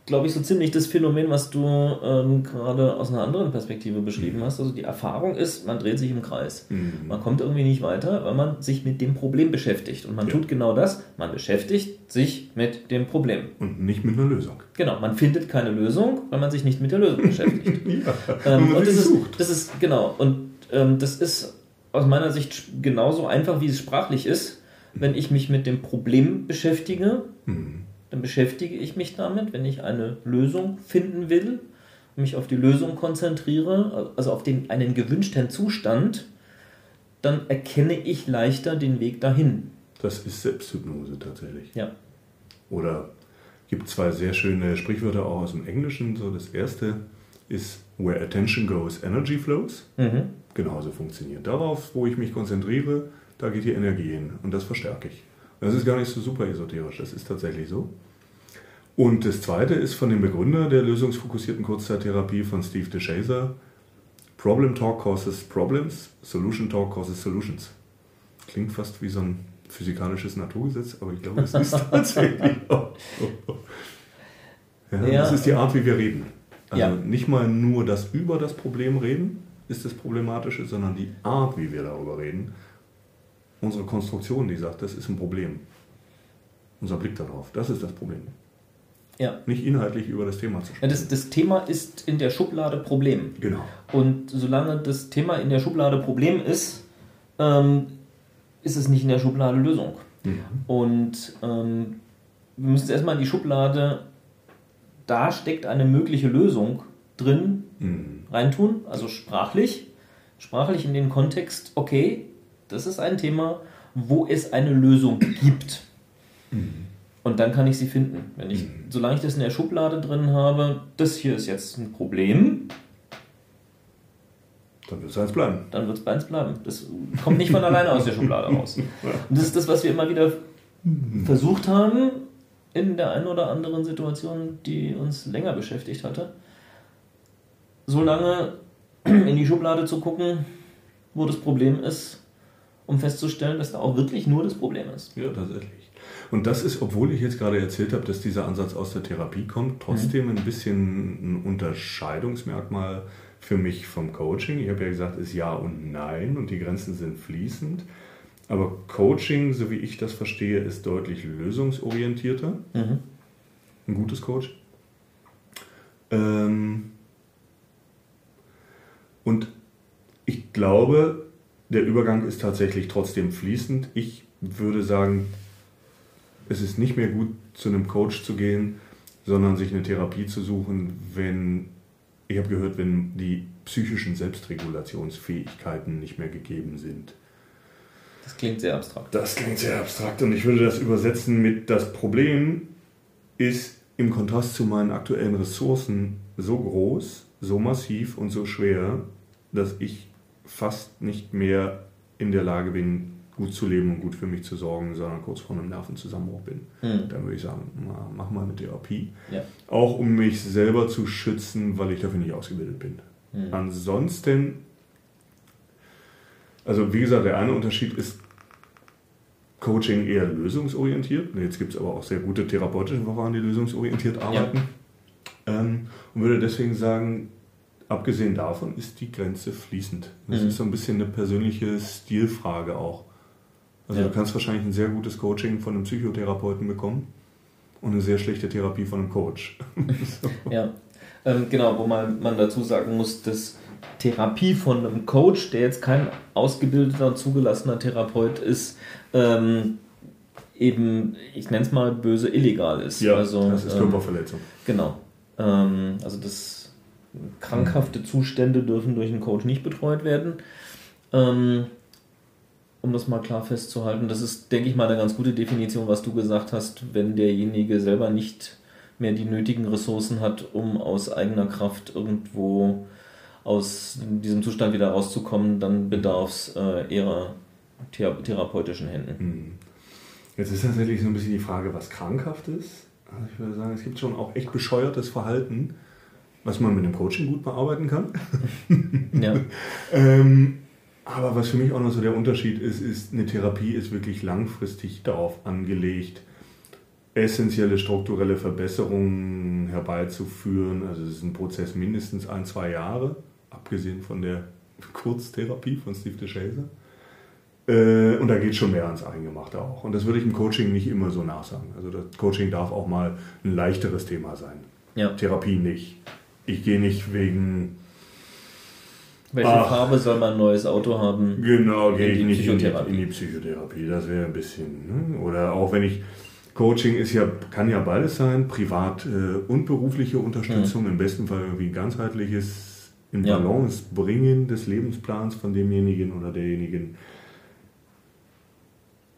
S1: glaube ich, so ziemlich das Phänomen, was du ähm, gerade aus einer anderen Perspektive beschrieben mhm. hast. Also die Erfahrung ist, man dreht sich im Kreis. Mhm. Man kommt irgendwie nicht weiter, weil man sich mit dem Problem beschäftigt. Und man ja. tut genau das, man beschäftigt sich mit dem Problem.
S2: Und nicht mit einer Lösung.
S1: Genau, man findet keine Lösung, weil man sich nicht mit der Lösung beschäftigt. ja, ähm, und das ist, das ist, genau, und ähm, das ist aus meiner Sicht genauso einfach, wie es sprachlich ist, wenn ich mich mit dem Problem beschäftige. Mhm dann beschäftige ich mich damit, wenn ich eine Lösung finden will, mich auf die Lösung konzentriere, also auf den, einen gewünschten Zustand, dann erkenne ich leichter den Weg dahin.
S2: Das ist Selbsthypnose tatsächlich.
S1: Ja.
S2: Oder gibt zwei sehr schöne Sprichwörter auch aus dem Englischen. So das erste ist Where attention goes, energy flows. Mhm. Genauso funktioniert. Darauf, wo ich mich konzentriere, da geht die Energie hin und das verstärke ich. Das ist gar nicht so super esoterisch, das ist tatsächlich so. Und das zweite ist von dem Begründer der lösungsfokussierten Kurzzeittherapie von Steve DeShazer. Problem Talk causes problems, Solution Talk causes solutions. Klingt fast wie so ein physikalisches Naturgesetz, aber ich glaube, es ist tatsächlich auch so. Ja, ja. Das ist die Art, wie wir reden. Also ja. nicht mal nur das über das Problem reden ist das Problematische, sondern die Art, wie wir darüber reden, unsere Konstruktion, die sagt, das ist ein Problem. Unser Blick darauf, das ist das Problem. Ja. Nicht inhaltlich über das Thema zu
S1: sprechen. Ja, das, das Thema ist in der Schublade Problem.
S2: Genau.
S1: Und solange das Thema in der Schublade Problem ist, ähm, ist es nicht in der Schublade Lösung. Mhm. Und ähm, wir müssen erstmal in die Schublade, da steckt eine mögliche Lösung drin, mhm. reintun, also sprachlich. Sprachlich in den Kontext, okay, das ist ein Thema, wo es eine Lösung gibt. Mhm. Und dann kann ich sie finden. Wenn ich, mhm. solange ich das in der Schublade drin habe, das hier ist jetzt ein Problem.
S2: Dann wird es eins bleiben.
S1: Dann wird es bei eins bleiben. Das kommt nicht von alleine aus der Schublade raus. Und das ist das, was wir immer wieder mhm. versucht haben, in der einen oder anderen Situation, die uns länger beschäftigt hatte. So lange in die Schublade zu gucken, wo das Problem ist, um festzustellen, dass da auch wirklich nur das Problem ist.
S2: Ja, tatsächlich. Und das ist, obwohl ich jetzt gerade erzählt habe, dass dieser Ansatz aus der Therapie kommt, trotzdem mhm. ein bisschen ein Unterscheidungsmerkmal für mich vom Coaching. Ich habe ja gesagt, ist ja und nein und die Grenzen sind fließend. Aber Coaching, so wie ich das verstehe, ist deutlich lösungsorientierter. Mhm. Ein gutes Coach. Ähm und ich glaube, der Übergang ist tatsächlich trotzdem fließend. Ich würde sagen, es ist nicht mehr gut, zu einem Coach zu gehen, sondern sich eine Therapie zu suchen, wenn, ich habe gehört, wenn die psychischen Selbstregulationsfähigkeiten nicht mehr gegeben sind.
S1: Das klingt sehr abstrakt.
S2: Das klingt sehr abstrakt und ich würde das übersetzen mit, das Problem ist im Kontrast zu meinen aktuellen Ressourcen so groß, so massiv und so schwer, dass ich fast nicht mehr in der Lage bin, gut zu leben und gut für mich zu sorgen, sondern kurz vor einem Nervenzusammenbruch bin. Mhm. Dann würde ich sagen, mach mal eine Therapie. Ja. Auch um mich selber zu schützen, weil ich dafür nicht ausgebildet bin. Mhm. Ansonsten, also wie gesagt, der eine Unterschied ist Coaching eher lösungsorientiert. Jetzt gibt es aber auch sehr gute therapeutische Verfahren, die lösungsorientiert arbeiten. Ja. Ähm, und würde deswegen sagen, abgesehen davon ist die Grenze fließend. Das mhm. ist so ein bisschen eine persönliche Stilfrage auch. Also ja. du kannst wahrscheinlich ein sehr gutes Coaching von einem Psychotherapeuten bekommen und eine sehr schlechte Therapie von einem Coach.
S1: so. Ja, ähm, genau, wo man, man dazu sagen muss, dass Therapie von einem Coach, der jetzt kein ausgebildeter, zugelassener Therapeut ist, ähm, eben, ich nenne es mal böse, illegal ist.
S2: Ja, also, das ist ähm, Körperverletzung.
S1: Genau. Ähm, also das krankhafte Zustände dürfen durch einen Coach nicht betreut werden. Ähm, um das mal klar festzuhalten, das ist, denke ich mal, eine ganz gute Definition, was du gesagt hast, wenn derjenige selber nicht mehr die nötigen Ressourcen hat, um aus eigener Kraft irgendwo aus diesem Zustand wieder rauszukommen, dann bedarf es äh, eher therapeutischen Händen. Hm.
S2: Jetzt ist tatsächlich so ein bisschen die Frage, was krankhaft ist. Also ich würde sagen, es gibt schon auch echt bescheuertes Verhalten, was man mit dem Coaching gut bearbeiten kann. ja. ähm, aber was für mich auch noch so der Unterschied ist, ist, eine Therapie ist wirklich langfristig darauf angelegt, essentielle strukturelle Verbesserungen herbeizuführen. Also es ist ein Prozess mindestens ein, zwei Jahre, abgesehen von der Kurztherapie von Steve DeShazer. Äh, und da geht schon mehr ans Eingemachte auch. Und das würde ich im Coaching nicht immer so nachsagen. Also das Coaching darf auch mal ein leichteres Thema sein. Ja. Therapie nicht. Ich gehe nicht wegen
S1: welche Ach, Farbe soll man ein neues Auto haben?
S2: Genau, gehe ich nicht in die, in die Psychotherapie. Das wäre ein bisschen. Ne? Oder auch wenn ich. Coaching ist ja, kann ja beides sein, privat äh, und berufliche Unterstützung, mhm. im besten Fall irgendwie ganzheitliches in Balance ja. bringen des Lebensplans von demjenigen oder derjenigen.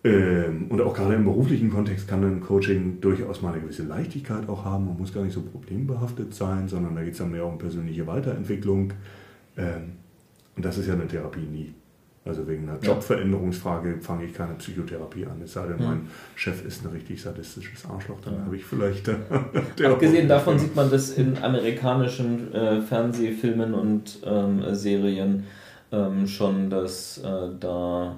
S2: Ähm, und auch gerade im beruflichen Kontext kann ein Coaching durchaus mal eine gewisse Leichtigkeit auch haben. Man muss gar nicht so problembehaftet sein, sondern da geht es dann mehr um persönliche Weiterentwicklung. Ähm, und das ist ja eine Therapie nie. Also wegen einer Jobveränderungsfrage fange ich keine Psychotherapie an. Es sei denn, mein Chef ist ein richtig sadistisches Arschloch, dann habe ich vielleicht. Äh,
S1: Abgesehen davon sieht man das in amerikanischen äh, Fernsehfilmen und ähm, Serien ähm, schon, dass äh, da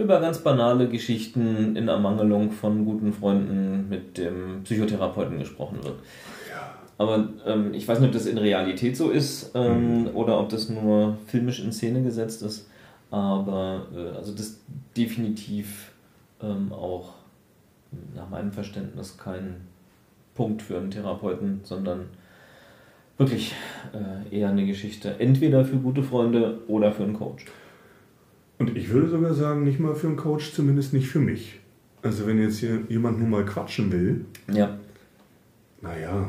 S1: über ganz banale Geschichten in Ermangelung von guten Freunden mit dem Psychotherapeuten gesprochen wird. Aber ähm, ich weiß nicht, ob das in Realität so ist ähm, mhm. oder ob das nur filmisch in Szene gesetzt ist. Aber äh, also das definitiv ähm, auch nach meinem Verständnis kein Punkt für einen Therapeuten, sondern wirklich äh, eher eine Geschichte entweder für gute Freunde oder für einen Coach.
S2: Und ich würde sogar sagen, nicht mal für einen Coach, zumindest nicht für mich. Also wenn jetzt hier jemand nur mal quatschen will, ja. naja,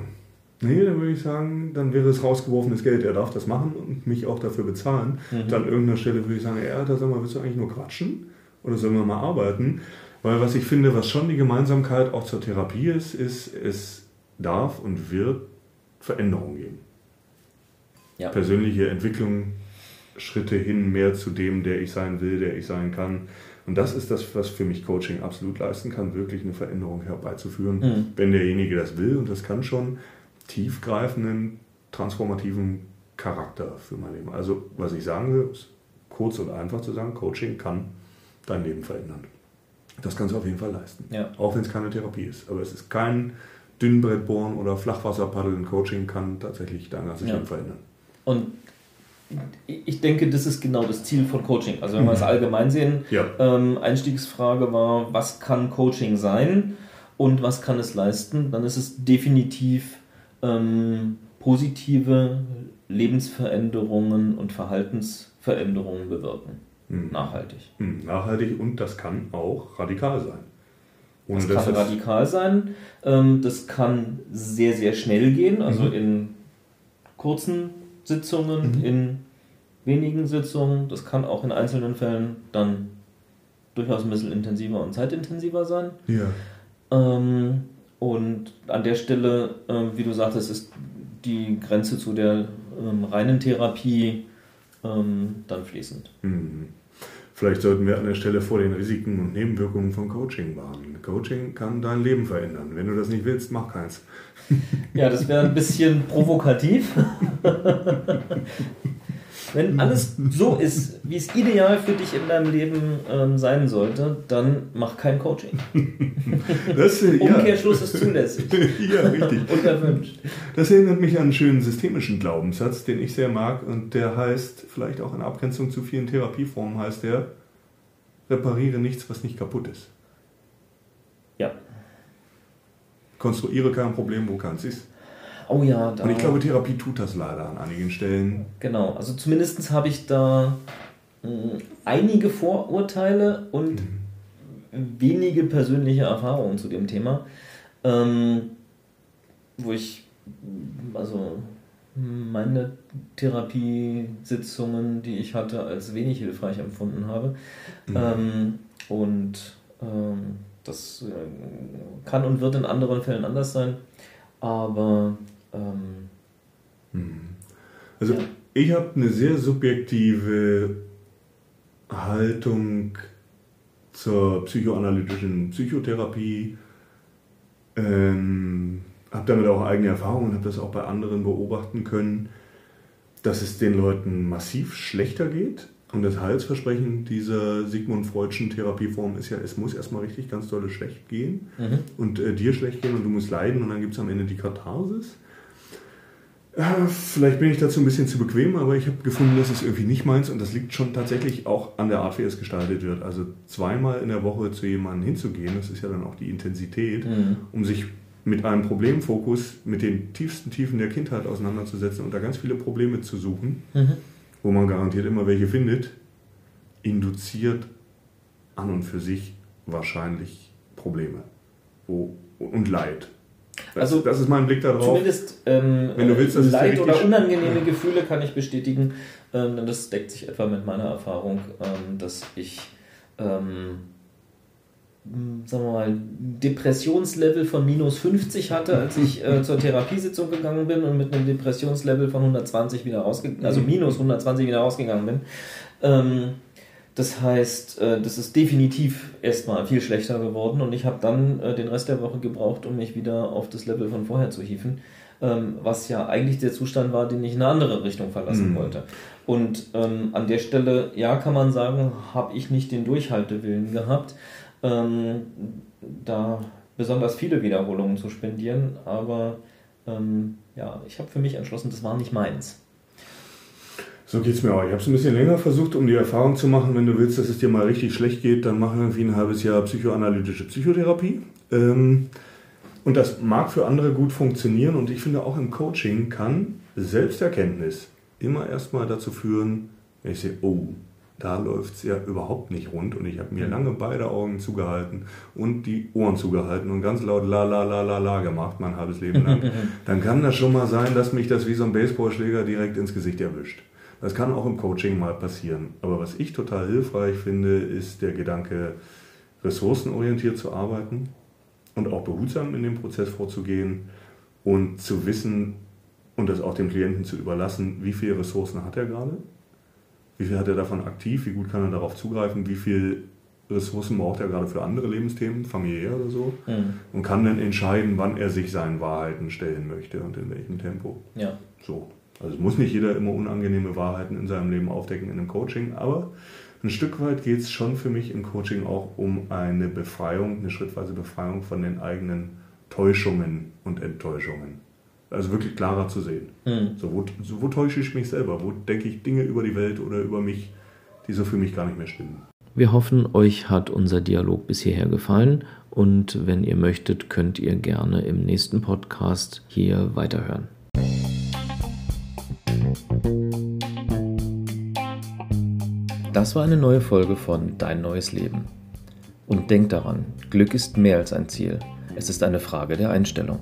S2: Nee, dann würde ich sagen, dann wäre es rausgeworfenes Geld. Er darf das machen und mich auch dafür bezahlen. Mhm. Dann an irgendeiner Stelle würde ich sagen, ja, da sag mal, willst du eigentlich nur quatschen? Oder sollen wir mal arbeiten? Weil was ich finde, was schon die Gemeinsamkeit auch zur Therapie ist, ist, es darf und wird Veränderungen geben. Ja. Persönliche Entwicklung, Schritte hin mehr zu dem, der ich sein will, der ich sein kann. Und das ist das, was für mich Coaching absolut leisten kann, wirklich eine Veränderung herbeizuführen, mhm. wenn derjenige das will und das kann schon tiefgreifenden, transformativen Charakter für mein Leben. Also, was ich sagen will, ist kurz und einfach zu sagen, Coaching kann dein Leben verändern. Das kannst du auf jeden Fall leisten. Ja. Auch wenn es keine Therapie ist. Aber es ist kein Dünnbrettbohren oder Flachwasserpaddeln. Coaching kann tatsächlich dein ganzes ja. Leben verändern.
S1: Und ich denke, das ist genau das Ziel von Coaching. Also wenn wir es mhm. allgemein sehen, ja. ähm, Einstiegsfrage war, was kann Coaching sein und was kann es leisten, dann ist es definitiv ähm, positive Lebensveränderungen und Verhaltensveränderungen bewirken. Mhm. Nachhaltig.
S2: Mhm. Nachhaltig und das kann auch radikal sein.
S1: Ohne das kann radikal sein. Ähm, das kann sehr, sehr schnell gehen, also mhm. in kurzen Sitzungen, mhm. in wenigen Sitzungen. Das kann auch in einzelnen Fällen dann durchaus ein bisschen intensiver und zeitintensiver sein. Ja. Ähm, und an der Stelle, äh, wie du sagtest, ist die Grenze zu der ähm, reinen Therapie ähm, dann fließend.
S2: Mhm. Vielleicht sollten wir an der Stelle vor den Risiken und Nebenwirkungen von Coaching warnen. Coaching kann dein Leben verändern. Wenn du das nicht willst, mach keins.
S1: Ja, das wäre ein bisschen provokativ. Wenn alles so ist, wie es ideal für dich in deinem Leben ähm, sein sollte, dann mach kein Coaching. Das, ja. Umkehrschluss ist zulässig. ja,
S2: richtig. und erwünscht. Das erinnert mich an einen schönen systemischen Glaubenssatz, den ich sehr mag und der heißt, vielleicht auch in Abgrenzung zu vielen Therapieformen, heißt der, repariere nichts, was nicht kaputt ist.
S1: Ja.
S2: Konstruiere kein Problem, wo keins ist.
S1: Oh ja,
S2: da. Und ich glaube, Therapie tut das leider an einigen Stellen.
S1: Genau, also zumindest habe ich da mh, hm, einige Vorurteile und mhm. wenige persönliche Erfahrungen zu dem Thema, ähm, wo ich also meine Therapiesitzungen, die ich hatte, als wenig hilfreich empfunden habe. Mhm. Ähm, und ähm, das äh, kann und wird in anderen Fällen anders sein. Aber ähm,
S2: hm. Also ja. ich habe eine sehr subjektive Haltung zur psychoanalytischen Psychotherapie. Ähm, habe damit auch eigene Erfahrungen, und habe das auch bei anderen beobachten können, dass es den Leuten massiv schlechter geht. Und das Heilsversprechen dieser Sigmund Freudschen Therapieform ist ja, es muss erstmal richtig ganz dolle schlecht gehen mhm. und äh, dir schlecht gehen und du musst leiden und dann gibt es am Ende die Katharsis. Ja, vielleicht bin ich dazu ein bisschen zu bequem, aber ich habe gefunden, das ist irgendwie nicht meins und das liegt schon tatsächlich auch an der Art, wie es gestaltet wird. Also zweimal in der Woche zu jemandem hinzugehen, das ist ja dann auch die Intensität, mhm. um sich mit einem Problemfokus mit den tiefsten Tiefen der Kindheit auseinanderzusetzen und da ganz viele Probleme zu suchen, mhm. Wo man garantiert immer welche findet, induziert an und für sich wahrscheinlich Probleme und Leid.
S1: Also, das ist mein Blick darauf. Zumindest ähm, Wenn du willst, dass Leid oder unangenehme Gefühle kann ich bestätigen. Ähm, denn das deckt sich etwa mit meiner Erfahrung, ähm, dass ich ähm, sagen wir mal, Depressionslevel von minus 50 hatte, als ich äh, zur Therapiesitzung gegangen bin und mit einem Depressionslevel von 120 wieder rausgegangen, also minus 120 wieder rausgegangen bin. Ähm, das heißt, äh, das ist definitiv erstmal viel schlechter geworden und ich habe dann äh, den Rest der Woche gebraucht, um mich wieder auf das Level von vorher zu hieven, ähm, was ja eigentlich der Zustand war, den ich in eine andere Richtung verlassen mhm. wollte. Und ähm, an der Stelle, ja, kann man sagen, habe ich nicht den Durchhaltewillen gehabt, ähm, da besonders viele Wiederholungen zu spendieren, aber ja, ich habe für mich entschlossen, das war nicht meins.
S2: So geht es mir auch. Ich habe es ein bisschen länger versucht, um die Erfahrung zu machen, wenn du willst, dass es dir mal richtig schlecht geht, dann mach irgendwie ein halbes Jahr psychoanalytische Psychotherapie. Ähm, und das mag für andere gut funktionieren und ich finde auch im Coaching kann Selbsterkenntnis immer erstmal dazu führen, wenn ich sehe, oh, da läuft es ja überhaupt nicht rund und ich habe mir lange beide Augen zugehalten und die Ohren zugehalten und ganz laut la la la la la gemacht, mein halbes Leben lang, dann kann das schon mal sein, dass mich das wie so ein Baseballschläger direkt ins Gesicht erwischt. Das kann auch im Coaching mal passieren. Aber was ich total hilfreich finde, ist der Gedanke, ressourcenorientiert zu arbeiten und auch behutsam in dem Prozess vorzugehen und zu wissen und das auch dem Klienten zu überlassen, wie viele Ressourcen hat er gerade, wie viel hat er davon aktiv, wie gut kann er darauf zugreifen, wie viel Ressourcen braucht er gerade für andere Lebensthemen, familiär oder so, mhm. und kann dann entscheiden, wann er sich seinen Wahrheiten stellen möchte und in welchem Tempo.
S1: Ja.
S2: So. Also es muss nicht jeder immer unangenehme Wahrheiten in seinem Leben aufdecken in einem Coaching, aber ein Stück weit geht es schon für mich im Coaching auch um eine Befreiung, eine schrittweise Befreiung von den eigenen Täuschungen und Enttäuschungen. Also wirklich klarer zu sehen. Mhm. So, wo, so, wo täusche ich mich selber? Wo denke ich Dinge über die Welt oder über mich, die so für mich gar nicht mehr stimmen?
S1: Wir hoffen, euch hat unser Dialog bis hierher gefallen und wenn ihr möchtet, könnt ihr gerne im nächsten Podcast hier weiterhören. Das war eine neue Folge von Dein neues Leben. Und denk daran, Glück ist mehr als ein Ziel. Es ist eine Frage der Einstellung.